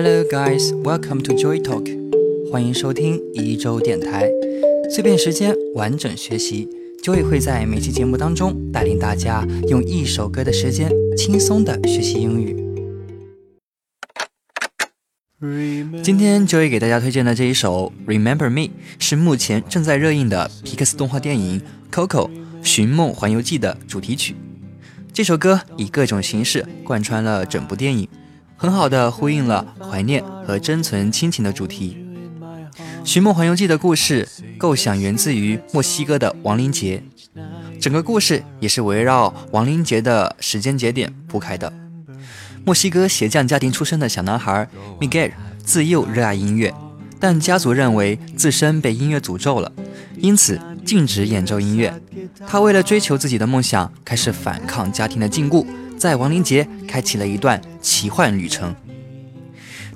Hello guys, welcome to Joy Talk，欢迎收听一周电台，碎片时间完整学习。Joy 会在每期节目当中带领大家用一首歌的时间轻松的学习英语。今天 Joy 给大家推荐的这一首《Remember Me》是目前正在热映的皮克斯动画电影《Coco 寻梦环游记》的主题曲。这首歌以各种形式贯穿了整部电影，很好的呼应了怀念和珍存亲情的主题。《寻梦环游记》的故事构想源自于墨西哥的亡灵节，整个故事也是围绕亡灵节的时间节点铺开的。墨西哥鞋匠家庭出身的小男孩 Miguel 自幼热爱音乐，但家族认为自身被音乐诅咒了，因此禁止演奏音乐。他为了追求自己的梦想，开始反抗家庭的禁锢，在亡灵节开启了一段奇幻旅程。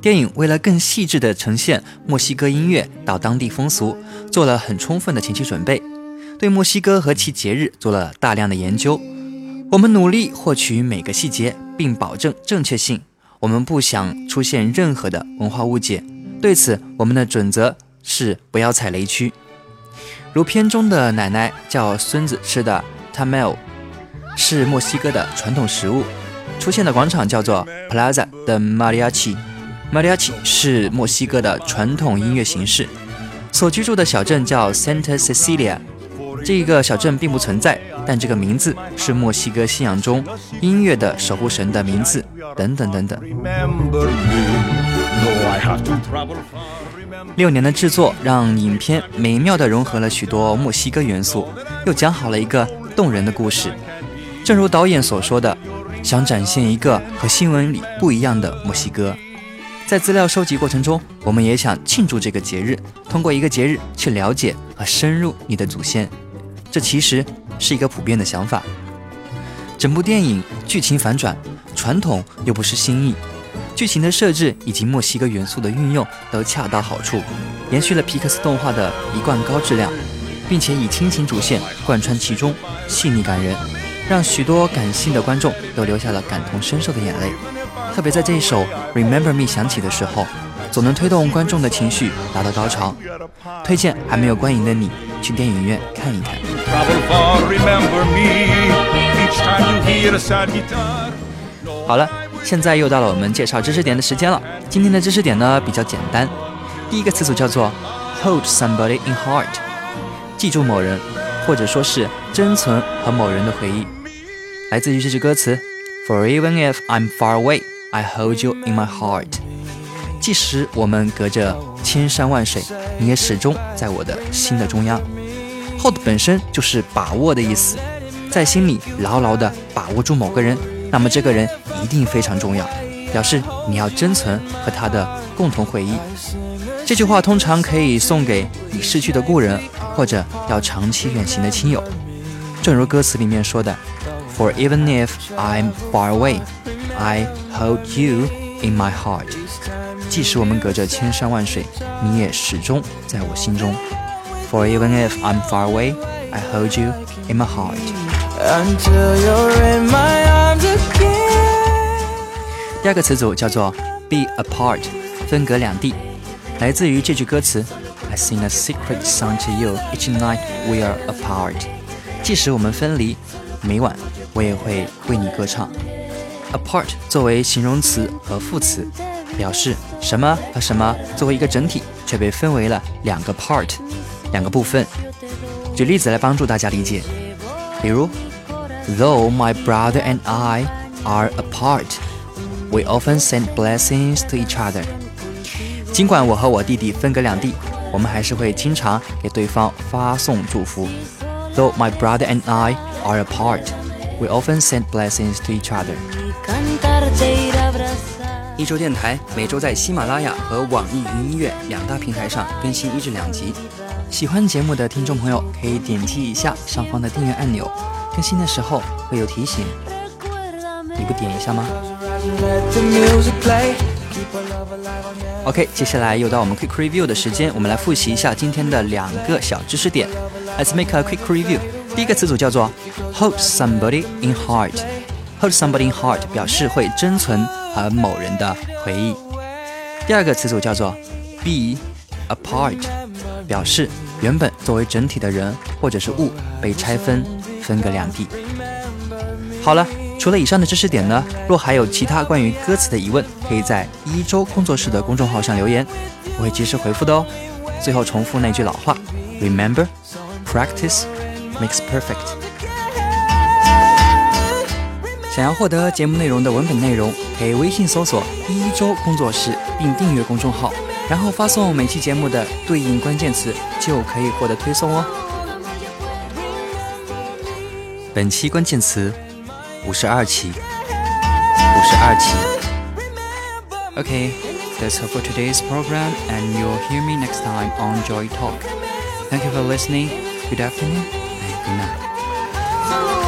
电影为了更细致地呈现墨西哥音乐到当地风俗，做了很充分的前期准备，对墨西哥和其节日做了大量的研究。我们努力获取每个细节，并保证正确性。我们不想出现任何的文化误解，对此我们的准则是不要踩雷区。如片中的奶奶叫孙子吃的 tamale，是墨西哥的传统食物。出现的广场叫做 Plaza de Mariachi。Mariachi 是墨西哥的传统音乐形式。所居住的小镇叫 Santa Cecilia，这个小镇并不存在，但这个名字是墨西哥信仰中音乐的守护神的名字。等等等等。六年的制作让影片美妙地融合了许多墨西哥元素，又讲好了一个动人的故事。正如导演所说的，想展现一个和新闻里不一样的墨西哥。在资料收集过程中，我们也想庆祝这个节日，通过一个节日去了解和深入你的祖先。这其实是一个普遍的想法。整部电影剧情反转，传统又不失新意，剧情的设置以及墨西哥元素的运用都恰到好处，延续了皮克斯动画的一贯高质量，并且以亲情主线贯穿其中，细腻感人，让许多感性的观众都流下了感同身受的眼泪。特别在这一首《Remember Me》响起的时候，总能推动观众的情绪达到高潮。推荐还没有观影的你去电影院看一看。好了，现在又到了我们介绍知识点的时间了。今天的知识点呢比较简单，第一个词组叫做 “hold somebody in heart”，记住某人，或者说是珍存和某人的回忆，来自于这句歌词：“For even if I'm far away。” I hold you in my heart。即使我们隔着千山万水，你也始终在我的心的中央。Hold 本身就是把握的意思，在心里牢牢地把握住某个人，那么这个人一定非常重要，表示你要珍存和他的共同回忆。这句话通常可以送给已逝去的故人，或者要长期远行的亲友。正如歌词里面说的，For even if I'm far away。I hold you in my heart。即使我们隔着千山万水，你也始终在我心中。For even if I'm far away, I hold you in my heart. Until you're in my arms again。第二个词组叫做 be apart，分隔两地，来自于这句歌词 ：I sing a secret song to you each night we are apart。即使我们分离，每晚我也会为你歌唱。apart 作为形容词和副词，表示什么和什么作为一个整体，却被分为了两个 part，两个部分。举例子来帮助大家理解，比如，Though my brother and I are apart, we often send blessings to each other。尽管我和我弟弟分隔两地， 我们还是会经常给对方发送祝福。Though my brother and I are apart, we often send blessings to each other。一周电台每周在喜马拉雅和网易云音乐两大平台上更新一至两集。喜欢节目的听众朋友可以点击一下上方的订阅按钮，更新的时候会有提醒。你不点一下吗？OK，接下来又到我们 Quick Review 的时间，我们来复习一下今天的两个小知识点。Let's make a quick review。第一个词组叫做 hold somebody in heart。Hold somebody in heart 表示会珍存和某人的回忆。第二个词组叫做 be apart，表示原本作为整体的人或者是物被拆分，分隔两地。好了，除了以上的知识点呢，若还有其他关于歌词的疑问，可以在一周工作室的公众号上留言，我会及时回复的哦。最后重复那句老话：Remember, practice makes perfect。想要获得节目内容的文本内容，可以微信搜索“一周工作室”并订阅公众号，然后发送每期节目的对应关键词，就可以获得推送哦。本期关键词：五十二期，五十二期。Okay, that's all for today's program, and you'll hear me next time on Joy Talk. Thank you for listening. Good afternoon and good night.